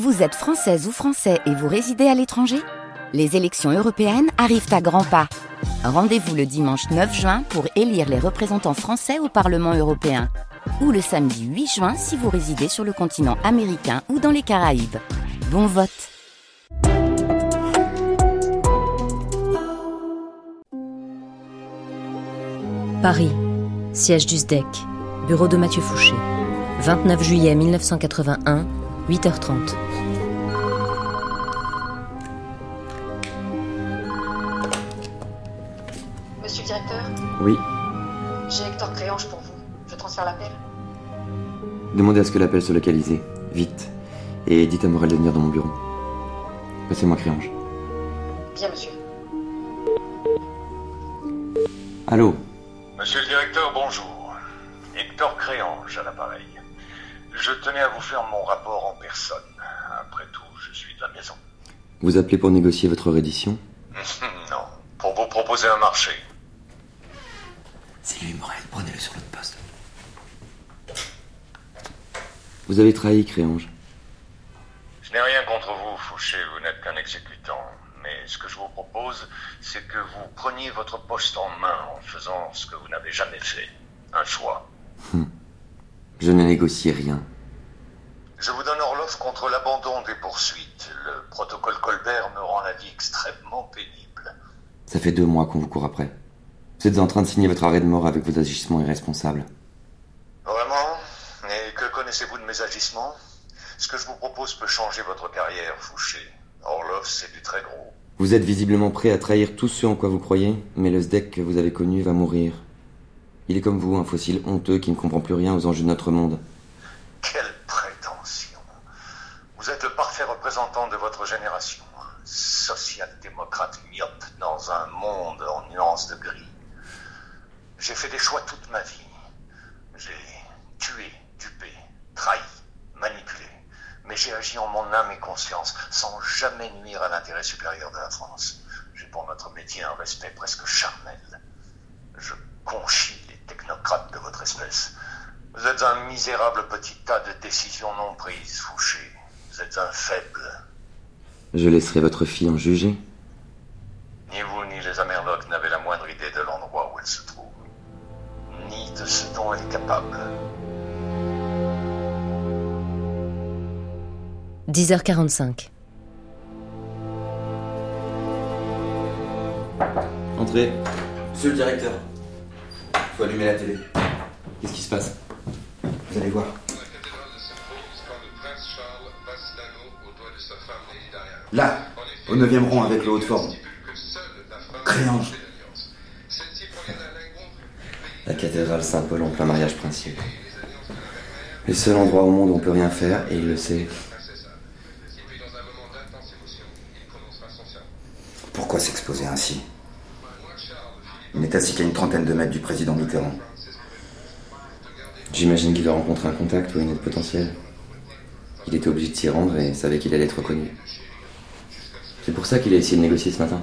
Vous êtes française ou français et vous résidez à l'étranger? Les élections européennes arrivent à grands pas. Rendez-vous le dimanche 9 juin pour élire les représentants français au Parlement européen. Ou le samedi 8 juin si vous résidez sur le continent américain ou dans les Caraïbes. Bon vote Paris, siège du SDEC, bureau de Mathieu Fouché. 29 juillet 1981, 8h30. Monsieur le directeur, Oui. j'ai Hector Créange pour vous. Je transfère l'appel. Demandez à ce que l'appel soit localisé. Vite. Et dites à Morel de venir dans mon bureau. Passez-moi Créange. Bien, monsieur. Allô? Monsieur le directeur, bonjour. Hector Créange à l'appareil. Je tenais à vous faire mon rapport en personne. Après tout, je suis de la maison. Vous appelez pour négocier votre reddition non, pour vous proposer un marché. C'est lui, Morel. Prenez-le sur l'autre poste. Vous avez trahi, Créange. Je n'ai rien contre vous, Fouché, vous n'êtes qu'un exécutant. Mais ce que je vous propose, c'est que vous preniez votre poste en main en faisant ce que vous n'avez jamais fait. Un choix. Je ne négocie rien. Je vous donne Orloff contre l'abandon des poursuites. Le protocole Colbert me rend la vie extrêmement pénible. Ça fait deux mois qu'on vous court après. Vous êtes en train de signer votre arrêt de mort avec vos agissements irresponsables. Vraiment Et que connaissez-vous de mes agissements? Ce que je vous propose peut changer votre carrière, Fouché. Orloff, c'est du très gros. Vous êtes visiblement prêt à trahir tout ce en quoi vous croyez, mais le SDEC que vous avez connu va mourir. Il est comme vous, un fossile honteux qui ne comprend plus rien aux enjeux de notre monde. Quelle prétention Vous êtes le parfait représentant de votre génération. Social-démocrate myope dans un monde en nuances de gris. J'ai fait des choix toute ma vie. J'ai tué, dupé, trahi, manipulé. Mais j'ai agi en mon âme et conscience, sans jamais nuire à l'intérêt supérieur de la France. J'ai pour notre métier un respect presque charnel. Je conchis les technocrates de votre espèce. Vous êtes un misérable petit tas de décisions non prises, Fouché. Vous êtes un faible. Je laisserai votre fille en juger. Ni vous ni les Amerlocs n'avez la moindre idée de l'endroit où elle se trouve. Ni de ce dont elle est capable. 10h45. Entrez. Monsieur le directeur. Faut allumer la télé. Qu'est-ce qui se passe? Vous allez voir. Au 9 rang avec le haut de forme. Créange. La cathédrale Saint-Paul en plein mariage princier. Le seul endroit au monde où on peut rien faire, et il le sait. Pourquoi s'exposer ainsi? Il n'est assis qu'à une trentaine de mètres du président Mitterrand. J'imagine qu'il a rencontré un contact ou une aide potentielle. Il était obligé de s'y rendre et savait qu'il allait être reconnu. C'est pour ça qu'il a essayé de négocier ce matin.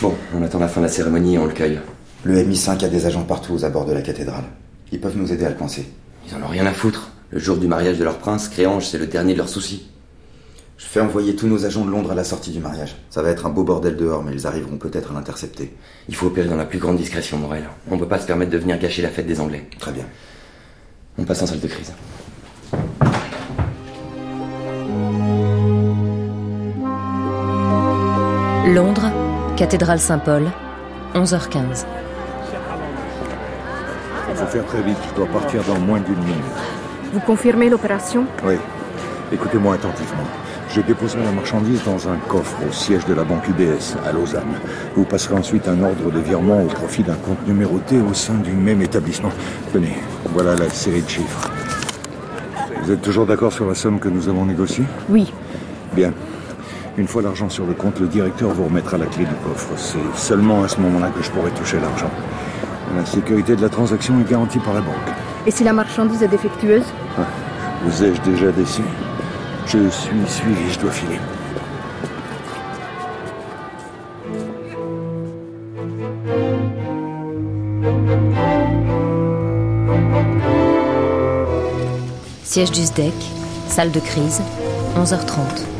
Bon, on attend la fin de la cérémonie et on le cueille. Le MI5 a des agents partout aux abords de la cathédrale. Ils peuvent nous aider à le coincer. Ils en ont rien à foutre. Le jour du mariage de leur prince, Créange, c'est le dernier de leurs soucis. Je fais envoyer tous nos agents de Londres à la sortie du mariage. Ça va être un beau bordel dehors, mais ils arriveront peut-être à l'intercepter. Il faut opérer dans la plus grande discrétion, Morel. On peut pas se permettre de venir gâcher la fête des Anglais. Très bien. On passe en salle de crise. Londres, cathédrale Saint-Paul, 11h15. Il faut faire très vite, je dois partir dans moins d'une minute. Vous confirmez l'opération? Oui. Écoutez-moi attentivement. Je déposerai la marchandise dans un coffre au siège de la banque UBS à Lausanne. Vous passerez ensuite un ordre de virement au profit d'un compte numéroté au sein du même établissement. Tenez, voilà la série de chiffres. Vous êtes toujours d'accord sur la somme que nous avons négociée? Oui. Bien. Une fois l'argent sur le compte, le directeur vous remettra la clé du coffre. C'est seulement à ce moment-là que je pourrai toucher l'argent. La sécurité de la transaction est garantie par la banque. Et si la marchandise est défectueuse Vous ai-je déjà déçu Je suis suivi, je dois filer. Siège du SDEC, salle de crise, 11h30.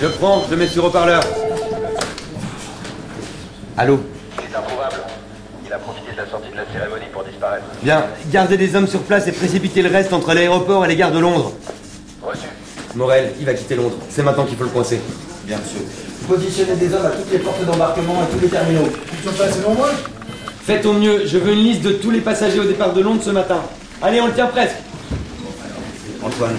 Je prends, je mets sur haut-parleur. Allô C'est improbable. Il a profité de la sortie de la cérémonie pour disparaître. Bien, gardez des hommes sur place et précipitez le reste entre l'aéroport et les gares de Londres. Reçu. Morel, il va quitter Londres. C'est maintenant qu'il faut le coincer. Bien, monsieur. Positionnez des hommes à toutes les portes d'embarquement et tous les terminaux. Ils sont pas selon moi Faites au mieux, je veux une liste de tous les passagers au départ de Londres ce matin. Allez, on le tient presque. Antoine,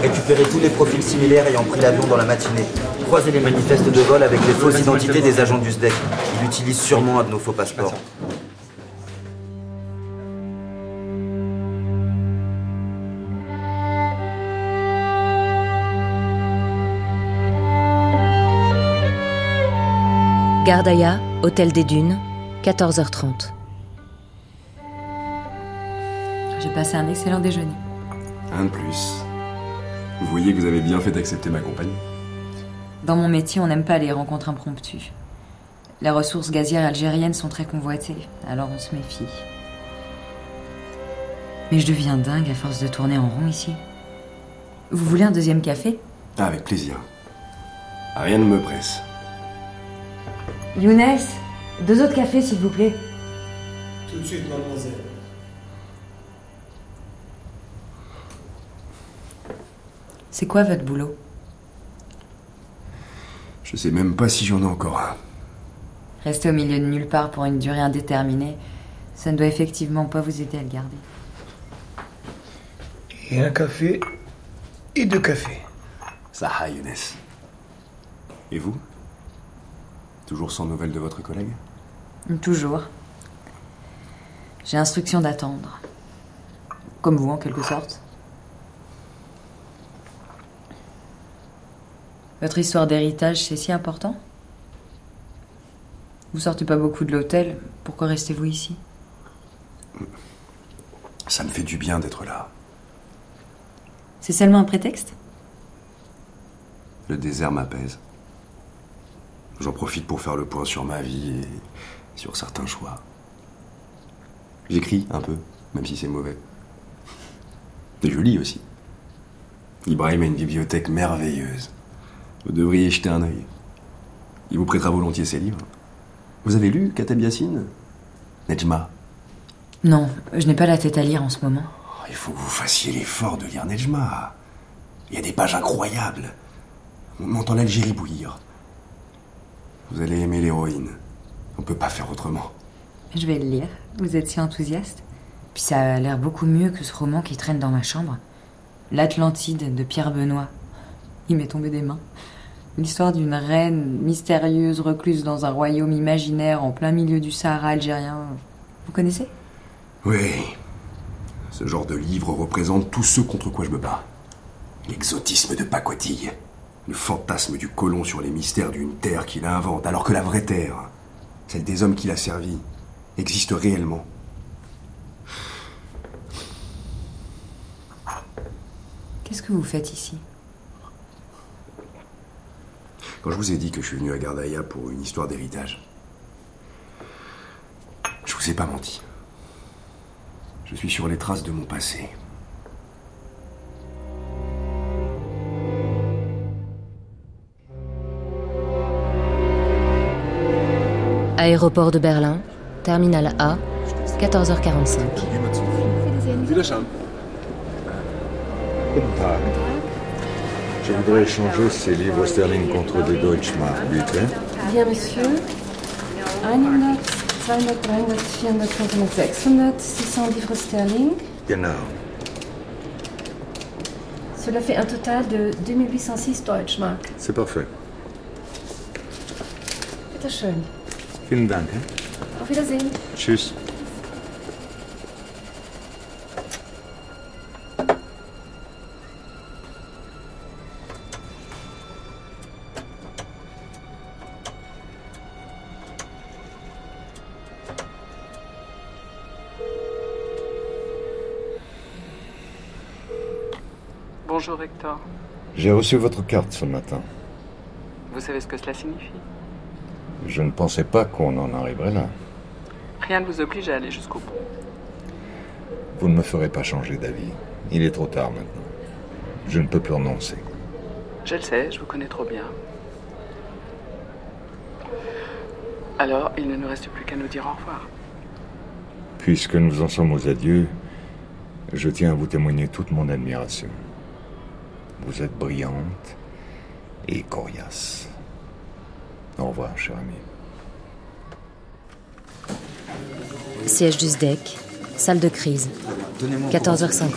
récupérez tous les profils similaires ayant pris l'avion dans la matinée. Croisez les manifestes de vol avec les fausses identités des agents du SDEC. Il utilise sûrement un de nos faux passeports. Gardaïa, Hôtel des Dunes, 14h30. J'ai passé un excellent déjeuner. Un de plus. Vous voyez que vous avez bien fait d'accepter ma compagnie. Dans mon métier, on n'aime pas les rencontres impromptues. Les ressources gazières algériennes sont très convoitées, alors on se méfie. Mais je deviens dingue à force de tourner en rond ici. Vous voulez un deuxième café? Ah, avec plaisir. Rien ne me presse. Younes, deux autres cafés s'il vous plaît. Tout de suite, mademoiselle. C'est quoi votre boulot Je sais même pas si j'en ai encore un. Rester au milieu de nulle part pour une durée indéterminée, ça ne doit effectivement pas vous aider à le garder. Et un café et deux cafés. Ça a, Younes. Et vous Toujours sans nouvelles de votre collègue Toujours. J'ai instruction d'attendre. Comme vous, en quelque sorte. Votre histoire d'héritage, c'est si important Vous sortez pas beaucoup de l'hôtel, pourquoi restez-vous ici? Ça me fait du bien d'être là. C'est seulement un prétexte? Le désert m'apaise. J'en profite pour faire le point sur ma vie et sur certains choix. J'écris un peu, même si c'est mauvais. Et je lis aussi. Ibrahim a une bibliothèque merveilleuse. Vous devriez jeter un œil. Il vous prêtera volontiers ses livres. Vous avez lu Katab Yassine Nejma? Non, je n'ai pas la tête à lire en ce moment. Oh, Il faut que vous fassiez l'effort de lire Nejma. Il y a des pages incroyables. On entend l'Algérie bouillir. Vous allez aimer l'héroïne. On peut pas faire autrement. Je vais le lire. Vous êtes si enthousiaste. Puis ça a l'air beaucoup mieux que ce roman qui traîne dans ma chambre. L'Atlantide de Pierre Benoît. Il m'est tombé des mains. L'histoire d'une reine mystérieuse recluse dans un royaume imaginaire en plein milieu du Sahara algérien. Vous connaissez? Oui. Ce genre de livre représente tout ce contre quoi je me bats. L'exotisme de pacotille. Le fantasme du colon sur les mystères d'une terre qu'il invente, alors que la vraie terre, celle des hommes qu'il a servi, existe réellement. Qu'est-ce que vous faites ici? Quand je vous ai dit que je suis venu à Gardaïa pour une histoire d'héritage, je vous ai pas menti. Je suis sur les traces de mon passé. Aéroport de Berlin, terminal A, 14h45. Je voudrais échanger ces livres sterling contre des Deutschmark, bitte. Bien, monsieur. 100, 200, 300, 400, 500, 600, 600 livres sterling. Genau. Cela fait un total de 2806 Deutschmark. C'est parfait. Bitte schön. Vielen Dank. hein. Auf Wiedersehen. Tschüss. Bonjour Hector. J'ai reçu votre carte ce matin. Vous savez ce que cela signifie? Je ne pensais pas qu'on en arriverait là. Rien ne vous oblige à aller jusqu'au bout. Vous ne me ferez pas changer d'avis. Il est trop tard maintenant. Je ne peux plus renoncer. Je le sais, je vous connais trop bien. Alors, il ne nous reste plus qu'à nous dire au revoir. Puisque nous en sommes aux adieux, je tiens à vous témoigner toute mon admiration. Vous êtes brillante et coriace. Au revoir, cher ami. Siège du SDEC, salle de crise. 14h50.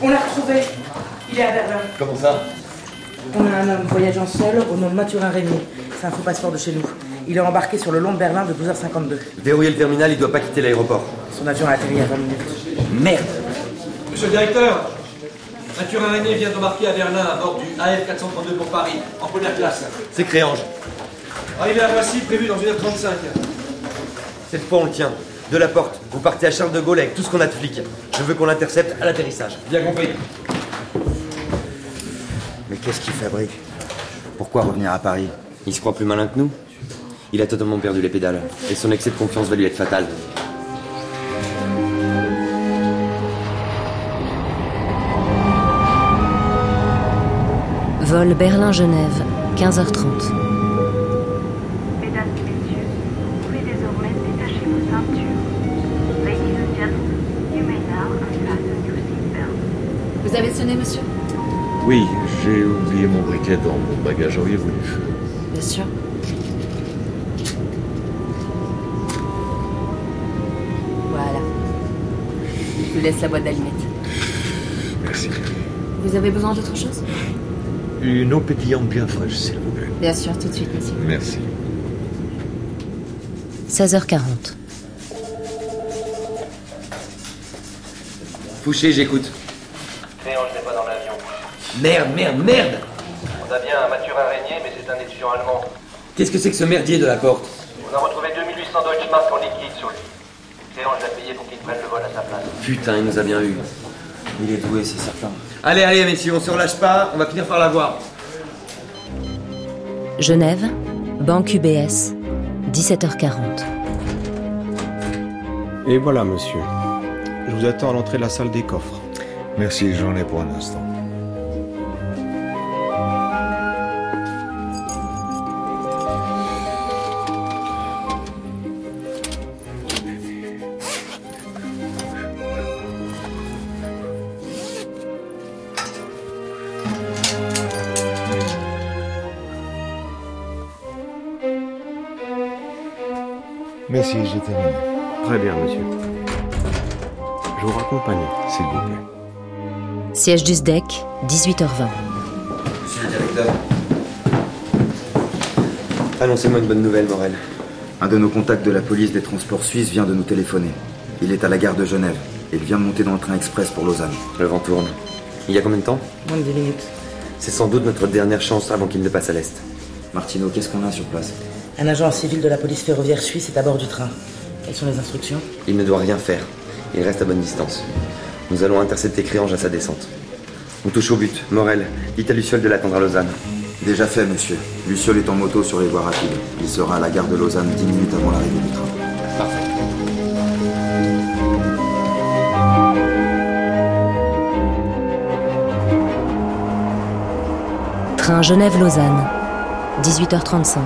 On l'a retrouvé. Il est à Berlin. Comment ça? On a un homme voyageant seul au nom de Mathurin Régnier. C'est un faux passeport de chez nous. Il est embarqué sur le long de Berlin de 12h52. Verrouillez le terminal, il doit pas quitter l'aéroport. Son avion a atterri à 20 minutes. Merde Monsieur le directeur, Mathurin Régnier vient d'embarquer à Berlin à bord du AF432 pour Paris, en première classe. C'est Créange. Arrivé à Roissy, prévu dans 1h35. Cette fois, on le tient. De la porte, vous partez à Charles de Gaulle avec tout ce qu'on a de flics. Je veux qu'on l'intercepte à l'atterrissage. Bien compris. Mais qu'est-ce qu'il fabrique? Pourquoi revenir à Paris? Il se croit plus malin que nous. Il a totalement perdu les pédales. Et son excès de confiance va lui être fatal. Vol Berlin-Genève, 15h30. Mesdames et messieurs, vous pouvez désormais détacher vos ceintures. Ladies and gentlemen, you may now unfasten your seatbelts. Vous avez sonné, monsieur? Oui, j'ai oublié mon briquet dans mon bagage. Auriez voulu Bien sûr. Voilà. Je vous laisse la boîte d'allumettes. Merci. Vous avez besoin d'autre chose? Une eau pétillante bien fraîche, s'il vous plaît. Bien sûr, tout de suite, monsieur. Merci. 16h40. Fouché, j'écoute. Créange n'est pas dans l'avion. Merde, merde, merde On a bien un Mathurin Régnier, mais c'est un étudiant allemand. Qu'est-ce que c'est que ce merdier de la porte? On a retrouvé 2800 Deutschmark en liquide sur lui. Créange l'a payé pour qu'il prenne le vol à sa place. Putain, il nous a bien eu. Il est doué, c'est certain. Allez, allez, messieurs, on se relâche pas, on va finir par l'avoir. Genève, Banque UBS, 17h40. Et voilà, monsieur. Je vous attends à l'entrée de la salle des coffres. Merci, j'en ai pour un instant. Merci, j'ai terminé. Très bien, monsieur. Je vous raccompagne. S'il vous plaît. Siège du SDEC, 18h20. Monsieur le directeur. Annoncez-moi une bonne nouvelle, Morel. Un de nos contacts de la police des transports suisses vient de nous téléphoner. Il est à la gare de Genève. Il vient de monter dans le train express pour Lausanne. Le vent tourne. Il y a combien de temps? Moins de 10 minutes. C'est sans doute notre dernière chance avant qu'il ne passe à l'est. Martino, qu'est-ce qu'on a sur place? Un agent civil de la police ferroviaire suisse est à bord du train. Quelles sont les instructions? Il ne doit rien faire. Il reste à bonne distance. Nous allons intercepter Créange à sa descente. On touche au but. Morel, dites à Luciole de l'attendre à Lausanne. Déjà fait, monsieur. Luciole est en moto sur les voies rapides. Il sera à la gare de Lausanne 10 minutes avant l'arrivée du train. Parfait. Train Genève-Lausanne, 18h35.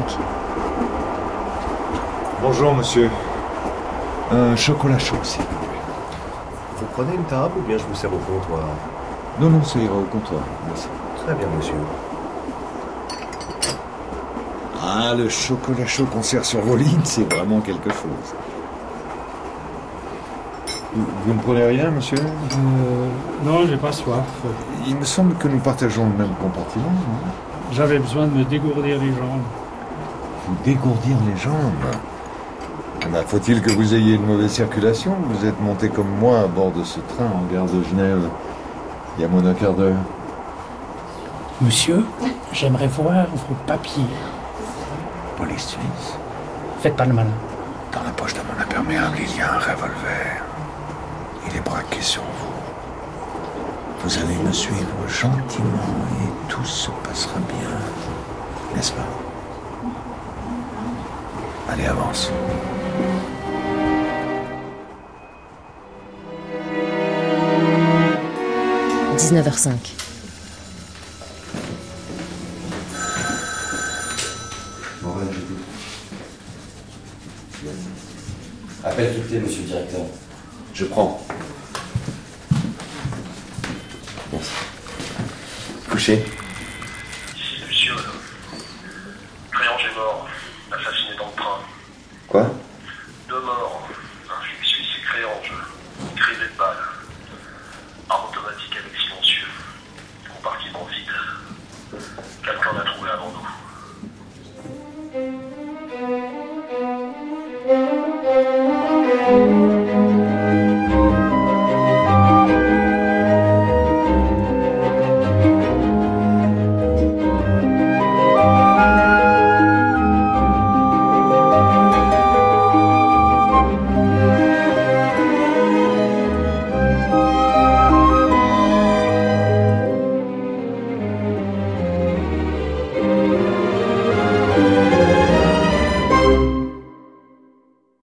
Bonjour, monsieur. Un chocolat chaud, s'il vous plaît. Vous prenez une table ou bien je vous sers au comptoir? Non, non, ça ira au comptoir. Merci. Très bien, monsieur. Ah, le chocolat chaud qu'on sert sur vos lignes, c'est vraiment quelque chose. Vous, vous ne prenez rien, monsieur? Euh, non, j'ai pas soif. Il me semble que nous partageons le même compartiment. J'avais besoin de me dégourdir les jambes. Vous dégourdir les jambes? Bah, Faut-il que vous ayez une mauvaise circulation Vous êtes monté comme moi à bord de ce train en gare de Genève il y a moins d'un quart d'heure. Monsieur, j'aimerais voir vos papiers. Police suisse Faites pas le malin. Dans la poche de mon imperméable, il y a un revolver. Il est braqué sur vous. Vous allez me suivre gentiment et tout se passera bien. N'est-ce pas? Allez, avance. 19h05. Appel clé, monsieur le directeur? Je prends. Merci. Couché.